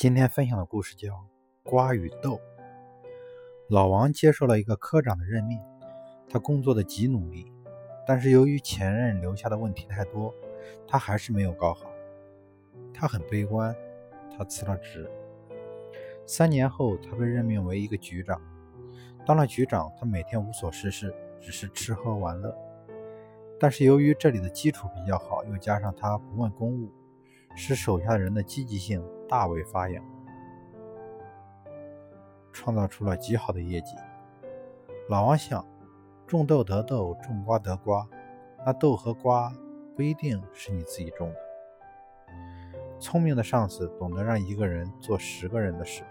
今天分享的故事叫《瓜与豆》。老王接受了一个科长的任命，他工作的极努力，但是由于前任留下的问题太多，他还是没有搞好。他很悲观，他辞了职。三年后，他被任命为一个局长。当了局长，他每天无所事事，只是吃喝玩乐。但是由于这里的基础比较好，又加上他不问公务。使手下人的积极性大为发扬，创造出了极好的业绩。老王想，种豆得豆，种瓜得瓜，那豆和瓜不一定是你自己种的。聪明的上司懂得让一个人做十个人的事。